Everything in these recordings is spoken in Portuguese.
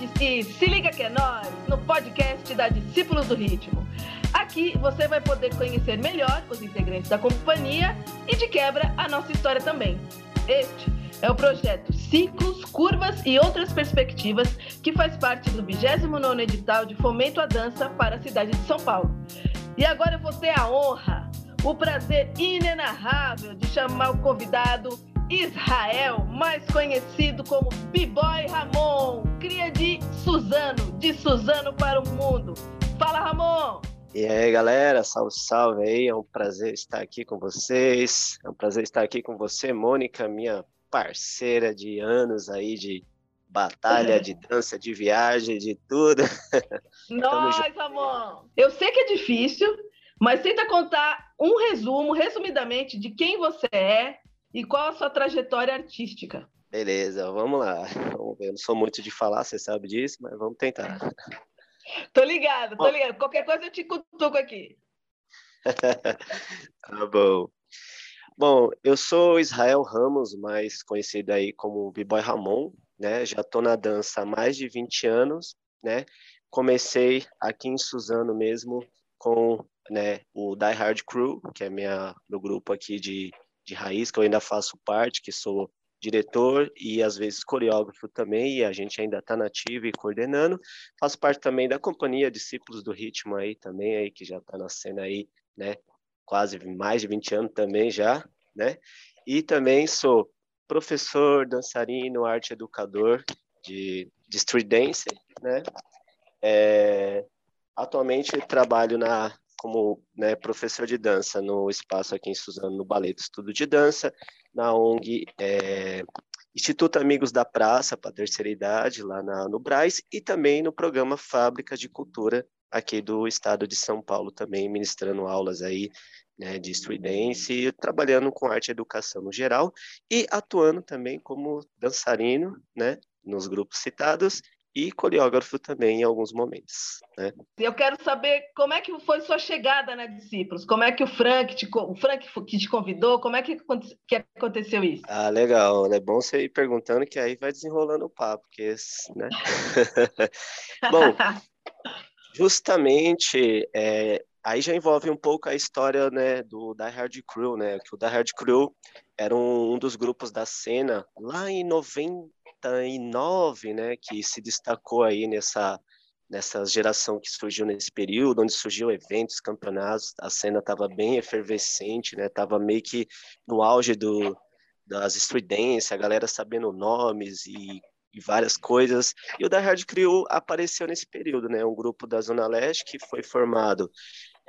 E Se Liga Que É Nós, no podcast da Discípulos do Ritmo. Aqui você vai poder conhecer melhor os integrantes da companhia e, de quebra, a nossa história também. Este é o projeto Ciclos, Curvas e Outras Perspectivas, que faz parte do 29º edital de Fomento à Dança para a cidade de São Paulo. E agora eu vou ter a honra, o prazer inenarrável de chamar o convidado Israel, mais conhecido como B-Boy Ramon, cria de Suzano, de Suzano para o mundo. Fala, Ramon! E aí, galera, salve, salve aí, é um prazer estar aqui com vocês, é um prazer estar aqui com você, Mônica, minha parceira de anos aí de batalha, de dança, de viagem, de tudo. Nós, Ramon! Eu sei que é difícil, mas tenta contar um resumo, resumidamente, de quem você é, e qual a sua trajetória artística? Beleza, vamos lá. Eu não sou muito de falar, você sabe disso, mas vamos tentar. Tô ligado, tô ligado. Qualquer coisa eu te cutuco aqui. tá bom. Bom, eu sou Israel Ramos, mais conhecido aí como B-Boy Ramon, né? Já tô na dança há mais de 20 anos, né? Comecei aqui em Suzano mesmo com né, o Die Hard Crew, que é minha, meu grupo aqui de de raiz, que eu ainda faço parte, que sou diretor e às vezes coreógrafo também, e a gente ainda está nativo e coordenando. Faço parte também da companhia Discípulos do Ritmo aí também, aí, que já está na cena aí, né? Quase mais de 20 anos também já, né? E também sou professor, dançarino, arte educador de, de street dance, né? É, atualmente trabalho na como né, professor de dança no espaço aqui em Suzano, no Ballet do Estudo de Dança, na ONG é, Instituto Amigos da Praça para a Terceira Idade, lá na, no Braz, e também no programa Fábricas de Cultura aqui do estado de São Paulo também, ministrando aulas aí né, de dance, trabalhando com arte e educação no geral, e atuando também como dançarino, né, nos grupos citados, e coreógrafo também em alguns momentos. Né? Eu quero saber como é que foi sua chegada na Discípulos, como é que o Frank te, o Frank que te convidou, como é que, que aconteceu isso? Ah, legal, é bom você ir perguntando que aí vai desenrolando o papo, porque, né? bom, justamente é, aí já envolve um pouco a história né, do Die Hard Crew, né? Que o Die Hard Crew era um, um dos grupos da cena lá em 90 99, né, que se destacou aí nessa nessa geração que surgiu nesse período, onde surgiu eventos, campeonatos, a cena estava bem efervescente, né? Tava meio que no auge do das dance, a galera sabendo nomes e, e várias coisas. E o da Hard Crew apareceu nesse período, né? Um grupo da Zona Leste que foi formado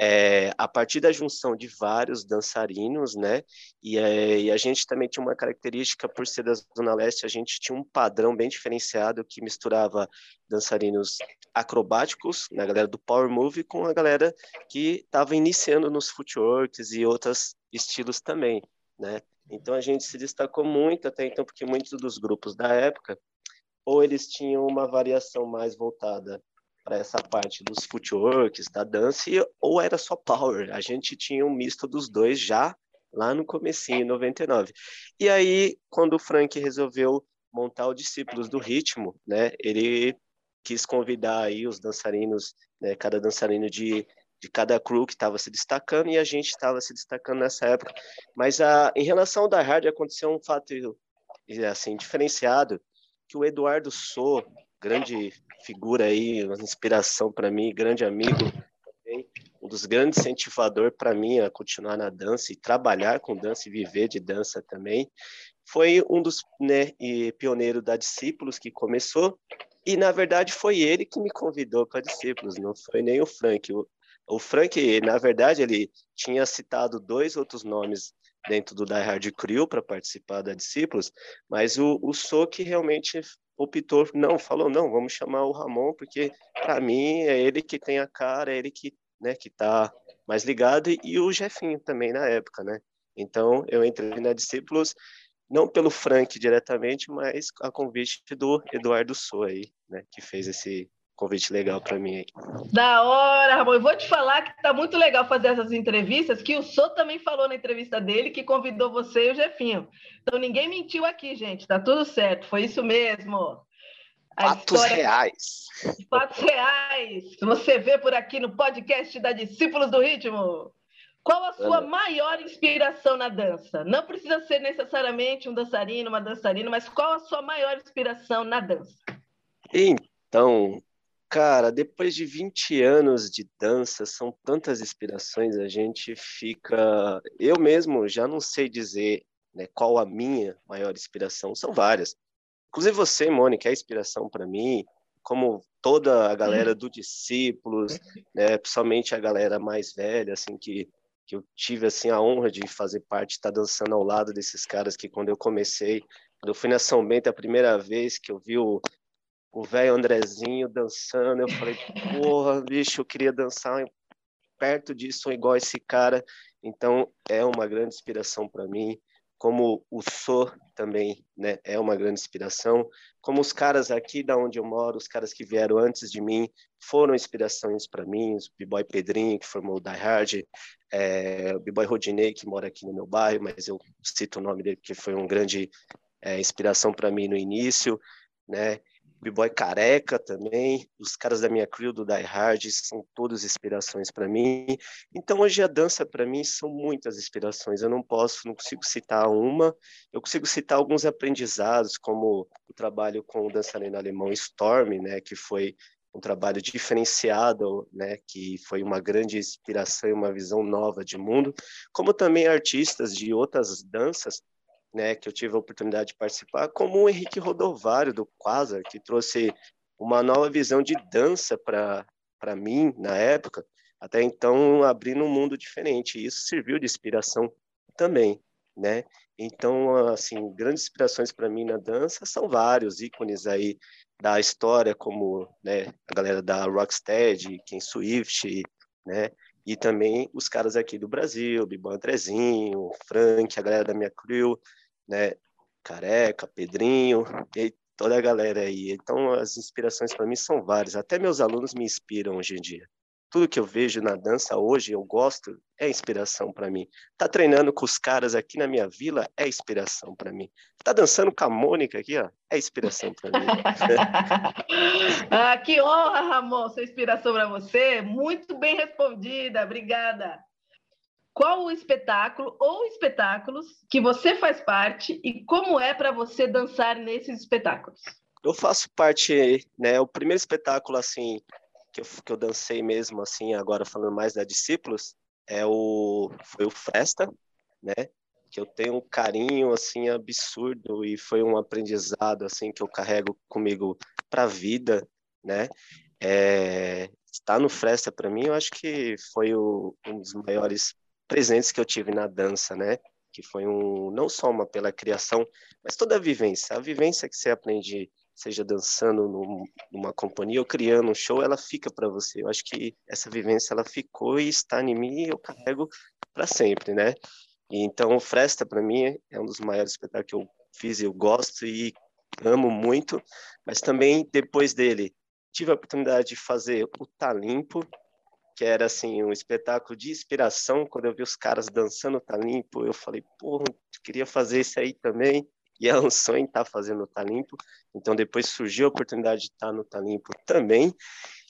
é, a partir da junção de vários dançarinos, né? E, é, e, a gente também tinha uma característica, por ser da Zona Leste, a gente tinha um padrão bem diferenciado que misturava dançarinos acrobáticos, na né, galera do Power Move, com a galera que estava iniciando nos footworks e outros estilos também, né? Então a gente se destacou muito até então, porque muitos dos grupos da época, ou eles tinham uma variação mais voltada para essa parte dos footworks, da dança, ou era só power. A gente tinha um misto dos dois já lá no comecinho, em 99. E aí, quando o Frank resolveu montar o Discípulos do Ritmo, né, ele quis convidar aí os dançarinos, né, cada dançarino de, de cada crew que estava se destacando, e a gente estava se destacando nessa época. Mas a, em relação ao da Hard, aconteceu um fato assim diferenciado, que o Eduardo So, grande figura aí, uma inspiração para mim, grande amigo, um dos grandes incentivadores para mim a continuar na dança e trabalhar com dança e viver de dança também. Foi um dos né, pioneiros da Discípulos que começou, e na verdade foi ele que me convidou para Discípulos, não foi nem o Frank. O, o Frank, na verdade, ele tinha citado dois outros nomes dentro do Die Hard Crew para participar da Discípulos, mas o, o So que realmente optou, não, falou, não, vamos chamar o Ramon, porque para mim é ele que tem a cara, é ele que, né, que tá mais ligado, e o Jefinho também na época, né? Então eu entrei na Discípulos, não pelo Frank diretamente, mas a convite do Eduardo Sou aí, né, que fez esse convite legal para mim. Da hora, Ramon. Eu vou te falar que tá muito legal fazer essas entrevistas, que o Sou também falou na entrevista dele que convidou você e o Jefinho. Então ninguém mentiu aqui, gente. Tá tudo certo. Foi isso mesmo. A fatos história... reais. Fatos reais. Você vê por aqui no podcast da Discípulos do Ritmo. Qual a sua maior inspiração na dança? Não precisa ser necessariamente um dançarino, uma dançarina, mas qual a sua maior inspiração na dança? Então, cara, depois de 20 anos de dança, são tantas inspirações, a gente fica. Eu mesmo já não sei dizer né, qual a minha maior inspiração, são várias. Inclusive você, Mônica, é inspiração para mim, como toda a galera do Discípulos, né, principalmente a galera mais velha, assim, que que eu tive assim a honra de fazer parte, estar tá dançando ao lado desses caras que quando eu comecei, quando eu fui na São Bento a primeira vez que eu vi o o velho Andrezinho dançando, eu falei, porra, bicho, eu queria dançar perto disso igual esse cara. Então é uma grande inspiração para mim como o Sor também né, é uma grande inspiração, como os caras aqui da onde eu moro, os caras que vieram antes de mim, foram inspirações para mim, o B-Boy Pedrinho, que formou o Die Hard, é, o B-Boy Rodinei, que mora aqui no meu bairro, mas eu cito o nome dele porque foi uma grande é, inspiração para mim no início, né? B-Boy Careca também, os caras da minha crew do Die Hard são todas inspirações para mim. Então hoje a dança para mim são muitas inspirações. Eu não posso, não consigo citar uma. Eu consigo citar alguns aprendizados, como o trabalho com o dançarino alemão Storm, né, que foi um trabalho diferenciado, né, que foi uma grande inspiração e uma visão nova de mundo, como também artistas de outras danças né, que eu tive a oportunidade de participar, como o Henrique Rodovário, do Quasar, que trouxe uma nova visão de dança para mim na época, até então abrindo um mundo diferente. E isso serviu de inspiração também, né? Então, assim, grandes inspirações para mim na dança são vários ícones aí da história, como né, a galera da Rocksteady, Ken Swift, né? E também os caras aqui do Brasil, Bibão Andrezinho, Frank, a galera da minha crew, né? Careca, Pedrinho, e toda a galera aí. Então, as inspirações para mim são várias. Até meus alunos me inspiram hoje em dia. Tudo que eu vejo na dança hoje, eu gosto, é inspiração para mim. Tá treinando com os caras aqui na minha vila, é inspiração para mim. Tá dançando com a Mônica aqui, ó, é inspiração para mim. ah, que honra, Ramon, ser inspiração para você. Muito bem respondida, obrigada qual o espetáculo ou espetáculos que você faz parte e como é para você dançar nesses espetáculos? Eu faço parte, né, o primeiro espetáculo assim que eu, que eu dancei mesmo assim, agora falando mais da Discípulos, é o foi o Festa, né? Que eu tenho um carinho assim absurdo e foi um aprendizado assim que eu carrego comigo para a vida, né? É, estar no Fresta para mim, eu acho que foi o, um dos maiores presentes que eu tive na dança, né? Que foi um não só uma pela criação, mas toda a vivência. A vivência que você aprende, seja dançando num, numa companhia ou criando um show, ela fica para você. Eu acho que essa vivência ela ficou e está em mim e eu carrego para sempre, né? E então, o Fresta para mim é um dos maiores espetáculos que eu fiz, eu gosto e amo muito, mas também depois dele tive a oportunidade de fazer o Tá Limpo, que era assim um espetáculo de inspiração. Quando eu vi os caras dançando Tá Limpo, eu falei, porra, queria fazer isso aí também. E é um sonho estar tá fazendo o Tá Limpo. Então depois surgiu a oportunidade de estar no Tá Limpo também.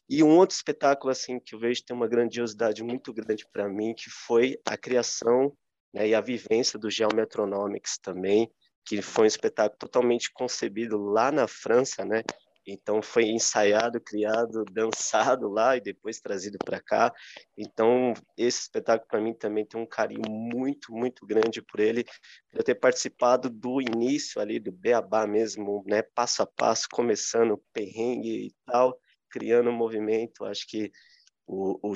E um outro espetáculo assim que eu vejo tem uma grandiosidade muito grande para mim, que foi a criação né, e a vivência do Geometronomics também, que foi um espetáculo totalmente concebido lá na França, né? Então foi ensaiado, criado, dançado lá e depois trazido para cá. Então esse espetáculo para mim também tem um carinho muito, muito grande por ele, por eu ter participado do início ali do beabá mesmo, né, passo a passo, começando perrengue e tal, criando um movimento. Acho que o, o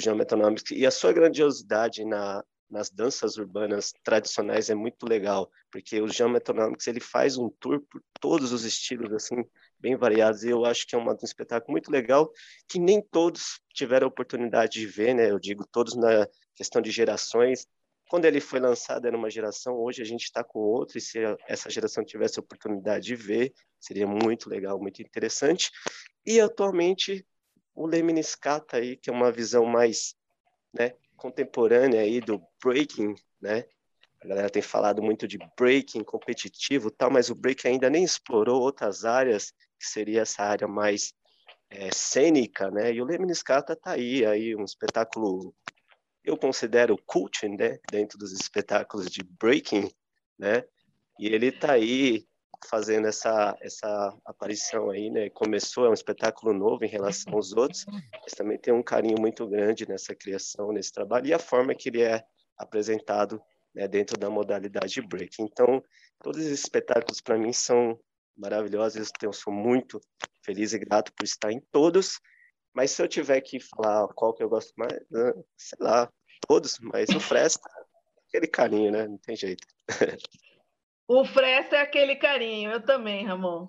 e a sua grandiosidade na, nas danças urbanas tradicionais é muito legal, porque o Metonomics ele faz um tour por todos os estilos assim bem variados, e eu acho que é um espetáculo muito legal, que nem todos tiveram a oportunidade de ver, né? Eu digo todos na questão de gerações. Quando ele foi lançado era uma geração, hoje a gente está com outra, e se essa geração tivesse a oportunidade de ver, seria muito legal, muito interessante. E atualmente o Leminiscata aí, que é uma visão mais, né, contemporânea aí do breaking, né? A galera tem falado muito de breaking competitivo, tal, mas o break ainda nem explorou outras áreas que seria essa área mais é, cênica, né? E o Lemniscata tá aí, aí um espetáculo, eu considero cult, né? Dentro dos espetáculos de breaking, né? E ele tá aí fazendo essa essa aparição aí, né? Começou é um espetáculo novo em relação aos outros, mas também tem um carinho muito grande nessa criação, nesse trabalho e a forma que ele é apresentado né, dentro da modalidade break. Então, todos esses espetáculos para mim são maravilhosos. Eu sou muito feliz e grato por estar em todos. Mas se eu tiver que falar qual que eu gosto mais, né, sei lá, todos, mas o Fresta, aquele carinho, né? Não tem jeito. O Fresta é aquele carinho, eu também, Ramon.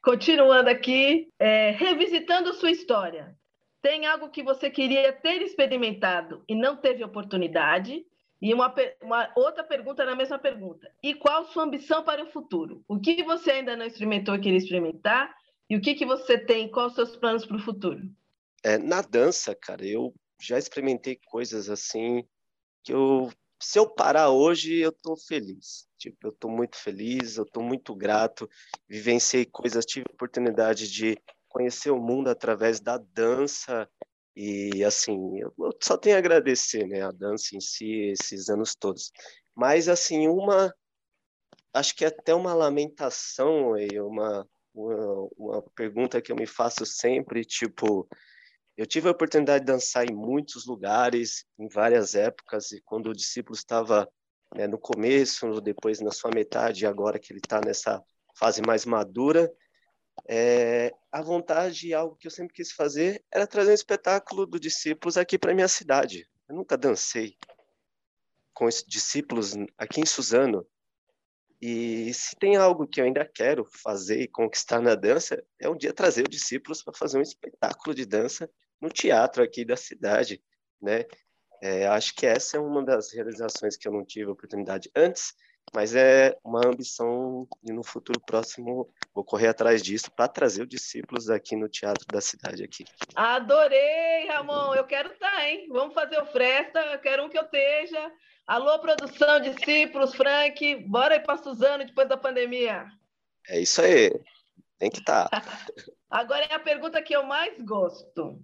Continuando aqui, é, revisitando sua história. Tem algo que você queria ter experimentado e não teve oportunidade? E uma, uma, outra pergunta na mesma pergunta. E qual sua ambição para o futuro? O que você ainda não experimentou e queria experimentar? E o que, que você tem? Quais os seus planos para o futuro? É, na dança, cara, eu já experimentei coisas assim que eu, se eu parar hoje, eu tô feliz. Tipo, eu tô muito feliz, eu tô muito grato. Vivenciei coisas, tive oportunidade de conhecer o mundo através da dança e assim, eu só tenho a agradecer, né, a dança em si, esses anos todos. Mas assim, uma acho que até uma lamentação e uma, uma, uma pergunta que eu me faço sempre, tipo, eu tive a oportunidade de dançar em muitos lugares, em várias épocas, e quando o discípulo estava né, no começo, depois na sua metade, agora que ele está nessa fase mais madura, é, a vontade e algo que eu sempre quis fazer era trazer um espetáculo do Discípulos aqui para minha cidade. Eu nunca dancei com esses discípulos aqui em Suzano. E se tem algo que eu ainda quero fazer e conquistar na dança, é um dia trazer os discípulos para fazer um espetáculo de dança no teatro aqui da cidade, né? É, acho que essa é uma das realizações que eu não tive oportunidade antes, mas é uma ambição e no futuro próximo vou correr atrás disso para trazer os discípulos aqui no teatro da cidade aqui. Adorei, Ramon, eu quero estar, tá, hein? Vamos fazer o Fresta, eu quero um que eu esteja. Alô, produção, discípulos, Frank, bora ir para Suzano depois da pandemia. É isso aí, tem que estar. Tá. Agora é a pergunta que eu mais gosto.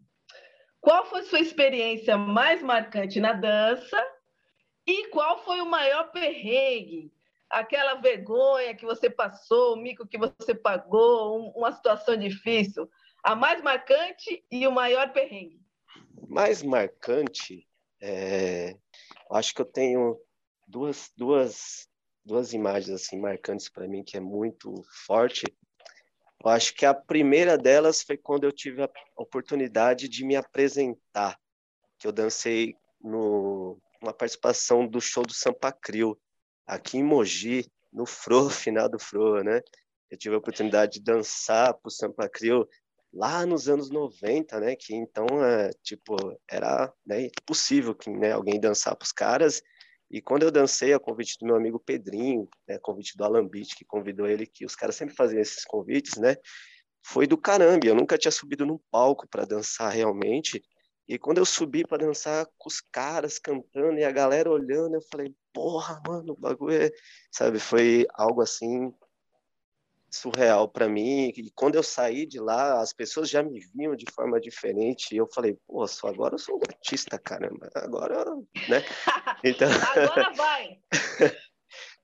Qual foi sua experiência mais marcante na dança e qual foi o maior perrengue? Aquela vergonha que você passou, o mico que você pagou, uma situação difícil. A mais marcante e o maior perrengue. Mais marcante, é... acho que eu tenho duas, duas, duas imagens assim marcantes para mim que é muito forte. Eu acho que a primeira delas foi quando eu tive a oportunidade de me apresentar, que eu dancei no uma participação do show do Sampa Crio, aqui em Mogi, no Fro, final do Fro, né? Eu tive a oportunidade de dançar pro Sampa Crio lá nos anos 90, né? Que então, é, tipo, era né, impossível que né, alguém dançar pros caras. E quando eu dancei, a convite do meu amigo Pedrinho, né, convite do Alambite, que convidou ele, que os caras sempre faziam esses convites, né? Foi do caramba. Eu nunca tinha subido num palco para dançar realmente. E quando eu subi para dançar com os caras cantando e a galera olhando, eu falei, porra, mano, o bagulho é. Sabe, foi algo assim surreal para mim. E quando eu saí de lá, as pessoas já me viam de forma diferente. E eu falei, pô, só agora eu sou um artista, caramba. Agora, né? Então... agora vai!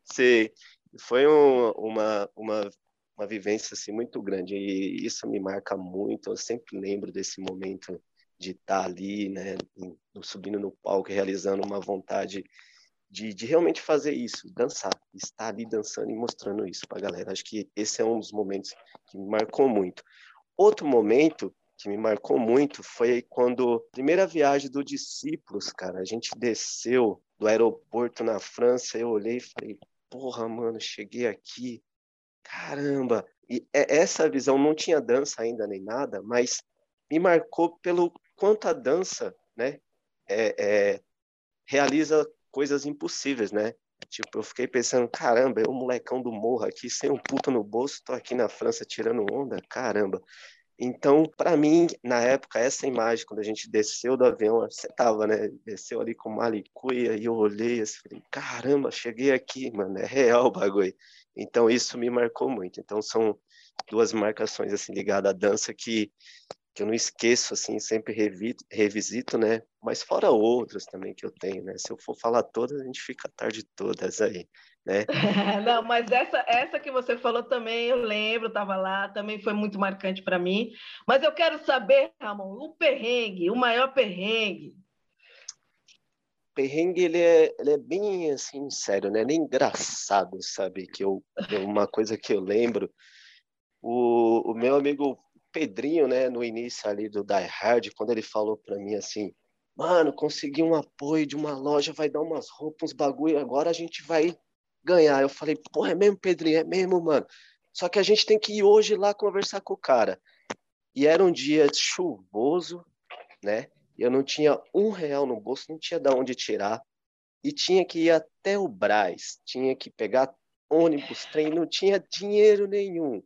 Sim, foi um, uma, uma, uma vivência assim, muito grande. E isso me marca muito. Eu sempre lembro desse momento de estar tá ali, né, subindo no palco, realizando uma vontade de, de realmente fazer isso, dançar, estar ali dançando e mostrando isso para a galera. Acho que esse é um dos momentos que me marcou muito. Outro momento que me marcou muito foi quando primeira viagem do discípulos, cara, a gente desceu do aeroporto na França, eu olhei e falei, porra, mano, cheguei aqui, caramba. E essa visão não tinha dança ainda nem nada, mas me marcou pelo quanto a dança, né, é, é, realiza coisas impossíveis, né? Tipo, eu fiquei pensando, caramba, eu, molecão do morro aqui, sem um puto no bolso, tô aqui na França tirando onda, caramba. Então, para mim, na época, essa imagem, quando a gente desceu do avião, você tava, né? Desceu ali com malicuia e eu olhei assim, falei, caramba, cheguei aqui, mano, é real o bagulho. Então, isso me marcou muito. Então, são duas marcações assim ligadas à dança que que eu não esqueço, assim, sempre revisito, revisito, né? Mas fora outras também que eu tenho, né? Se eu for falar todas, a gente fica a tarde todas aí, né? não, mas essa, essa que você falou também, eu lembro, estava lá, também foi muito marcante para mim. Mas eu quero saber, Ramon, o perrengue, o maior perrengue. Perrengue, ele é, ele é bem, assim, sério, né? Nem engraçado, sabe? Que eu, uma coisa que eu lembro, o, o meu amigo Pedrinho, né, no início ali do Die Hard, quando ele falou para mim assim, mano, consegui um apoio de uma loja, vai dar umas roupas, uns bagulho, agora a gente vai ganhar. Eu falei, porra, é mesmo, Pedrinho? É mesmo, mano. Só que a gente tem que ir hoje lá conversar com o cara. E era um dia chuvoso, né? Eu não tinha um real no bolso, não tinha de onde tirar. E tinha que ir até o Braz, tinha que pegar ônibus, trem, não tinha dinheiro nenhum.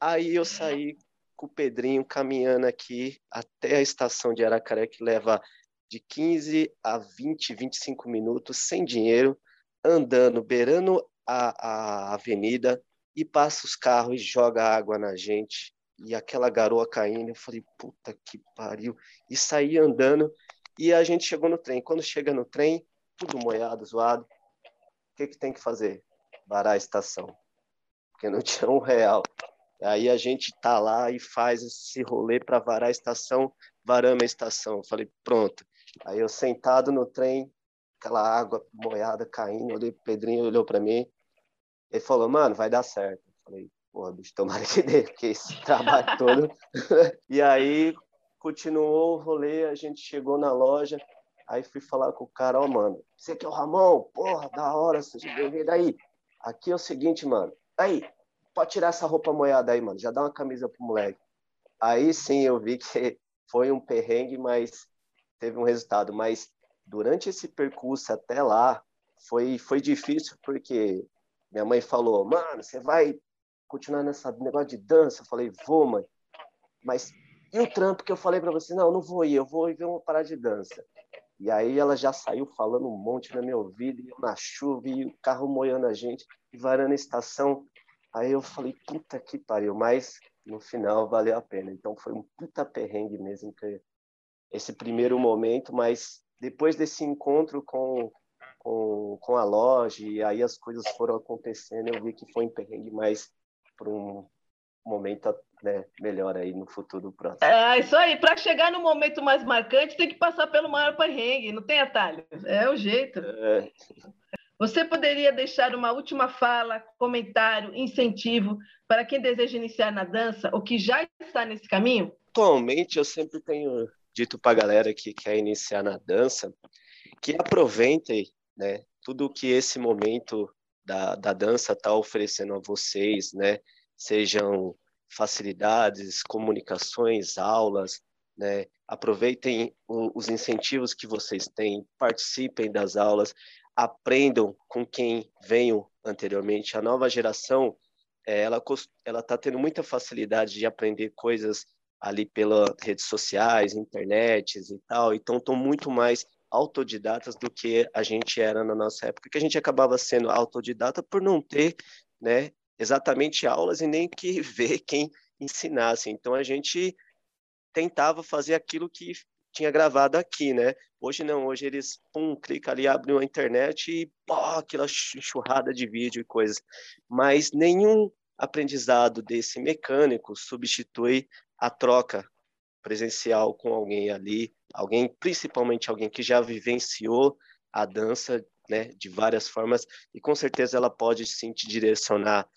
Aí eu saí com o Pedrinho caminhando aqui até a estação de Aracaré, que leva de 15 a 20, 25 minutos, sem dinheiro, andando, beirando a, a avenida, e passa os carros e joga água na gente. E aquela garoa caindo, eu falei, puta que pariu. E saí andando, e a gente chegou no trem. Quando chega no trem, tudo molhado, zoado, o que, que tem que fazer? Varar a estação. Porque não tinha um real. Aí a gente tá lá e faz esse rolê para varar a estação, varamos a estação. Eu falei, pronto. Aí eu sentado no trem, aquela água molhada caindo, olhei pro Pedrinho, olhou para mim. Ele falou, mano, vai dar certo. Eu falei, porra, bicho, tomara que dê, porque esse trabalho todo. e aí continuou o rolê, a gente chegou na loja, aí fui falar com o cara, ó, oh, mano, você que é o Ramon? Porra, da hora, seja bem-vindo aí. Aqui é o seguinte, mano. Aí, pode tirar essa roupa moiada aí, mano, já dá uma camisa pro moleque. Aí sim eu vi que foi um perrengue, mas teve um resultado. Mas durante esse percurso até lá, foi, foi difícil porque minha mãe falou, mano, você vai continuar nessa negócio de dança? Eu falei, vou, mãe. Mas e o trampo que eu falei para você? Não, não vou ir, eu vou ver uma parada de dança. E aí ela já saiu falando um monte na minha ouvido, e eu na chuva, e o carro moendo a gente, e varando a estação. Aí eu falei, puta que pariu, mas no final valeu a pena. Então foi um puta perrengue mesmo que esse primeiro momento, mas depois desse encontro com, com, com a loja e aí as coisas foram acontecendo, eu vi que foi um perrengue mais para um momento né, melhor aí no futuro próximo. É isso aí, para chegar no momento mais marcante tem que passar pelo maior perrengue, não tem atalho, é o jeito. É. Você poderia deixar uma última fala, comentário, incentivo para quem deseja iniciar na dança ou que já está nesse caminho? Atualmente, eu sempre tenho dito para a galera que quer iniciar na dança que aproveitem né, tudo que esse momento da, da dança está oferecendo a vocês, né? Sejam facilidades, comunicações, aulas, né? Aproveitem o, os incentivos que vocês têm, participem das aulas, aprendam com quem veio anteriormente. A nova geração, é, ela ela está tendo muita facilidade de aprender coisas ali pelas redes sociais, internet e tal, então estão muito mais autodidatas do que a gente era na nossa época, que a gente acabava sendo autodidata por não ter, né, exatamente aulas e nem que ver quem ensinasse. Então a gente tentava fazer aquilo que tinha gravado aqui, né? Hoje não, hoje eles, pum, clica ali, abrem a internet e, pô, aquela enxurrada de vídeo e coisas. Mas nenhum aprendizado desse mecânico substitui a troca presencial com alguém ali, alguém, principalmente alguém que já vivenciou a dança, né, de várias formas, e com certeza ela pode sim te direcionar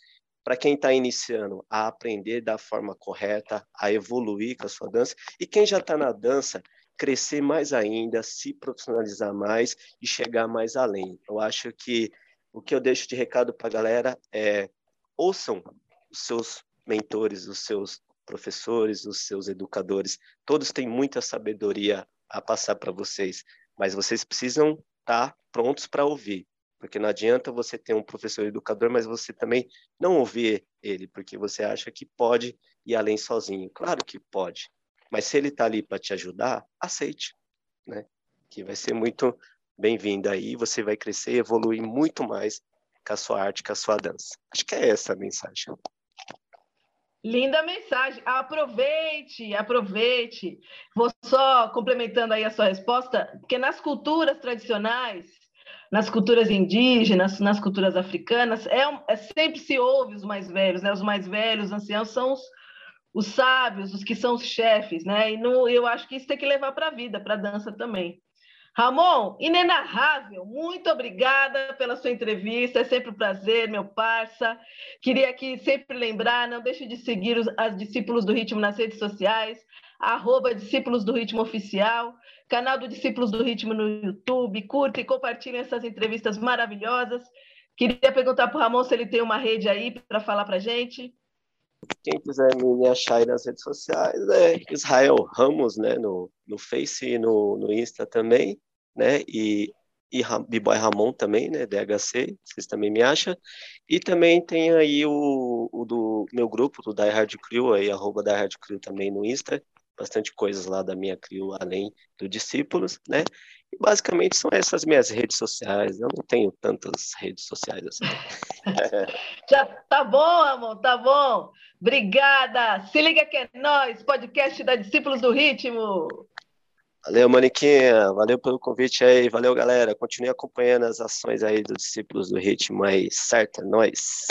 para quem está iniciando a aprender da forma correta, a evoluir com a sua dança, e quem já está na dança, crescer mais ainda, se profissionalizar mais e chegar mais além. Eu acho que o que eu deixo de recado para a galera é ouçam os seus mentores, os seus professores, os seus educadores. Todos têm muita sabedoria a passar para vocês, mas vocês precisam estar tá prontos para ouvir, porque não adianta você ter um professor educador, mas você também não ouvir ele, porque você acha que pode ir além sozinho. Claro que pode, mas se ele está ali para te ajudar, aceite, né? Que vai ser muito bem-vindo aí, você vai crescer e evoluir muito mais com a sua arte, com a sua dança. Acho que é essa a mensagem. Linda mensagem. Aproveite, aproveite. Vou só complementando aí a sua resposta, porque nas culturas tradicionais, nas culturas indígenas, nas culturas africanas, é, é sempre se ouve os mais velhos, né? Os mais velhos, os anciãos são os, os sábios, os que são os chefes, né? E no, eu acho que isso tem que levar para a vida, para a dança também. Ramon, inenarrável, muito obrigada pela sua entrevista, é sempre um prazer, meu parça. Queria aqui sempre lembrar, não deixe de seguir os as Discípulos do Ritmo nas redes sociais, arroba Discípulos do Ritmo Oficial, canal do Discípulos do Ritmo no YouTube, curta e compartilhe essas entrevistas maravilhosas. Queria perguntar para o Ramon se ele tem uma rede aí para falar para gente. Quem quiser me achar aí nas redes sociais é Israel Ramos, né, no, no Face e no, no Insta também né? E, e B-Boy Ramon também, né? DHC, vocês também me acham. E também tem aí o, o do meu grupo, do Die Hard Crew, aí, arroba Die Hard Crew também no Insta. Bastante coisas lá da minha crew, além do Discípulos, né? E basicamente são essas minhas redes sociais. Eu não tenho tantas redes sociais assim. Já tá bom, amor, tá bom. Obrigada. Se liga que é nós, podcast da Discípulos do Ritmo. Valeu, Maniquinha. Valeu pelo convite aí. Valeu, galera. Continue acompanhando as ações aí dos discípulos do ritmo aí. Certo? É nóis.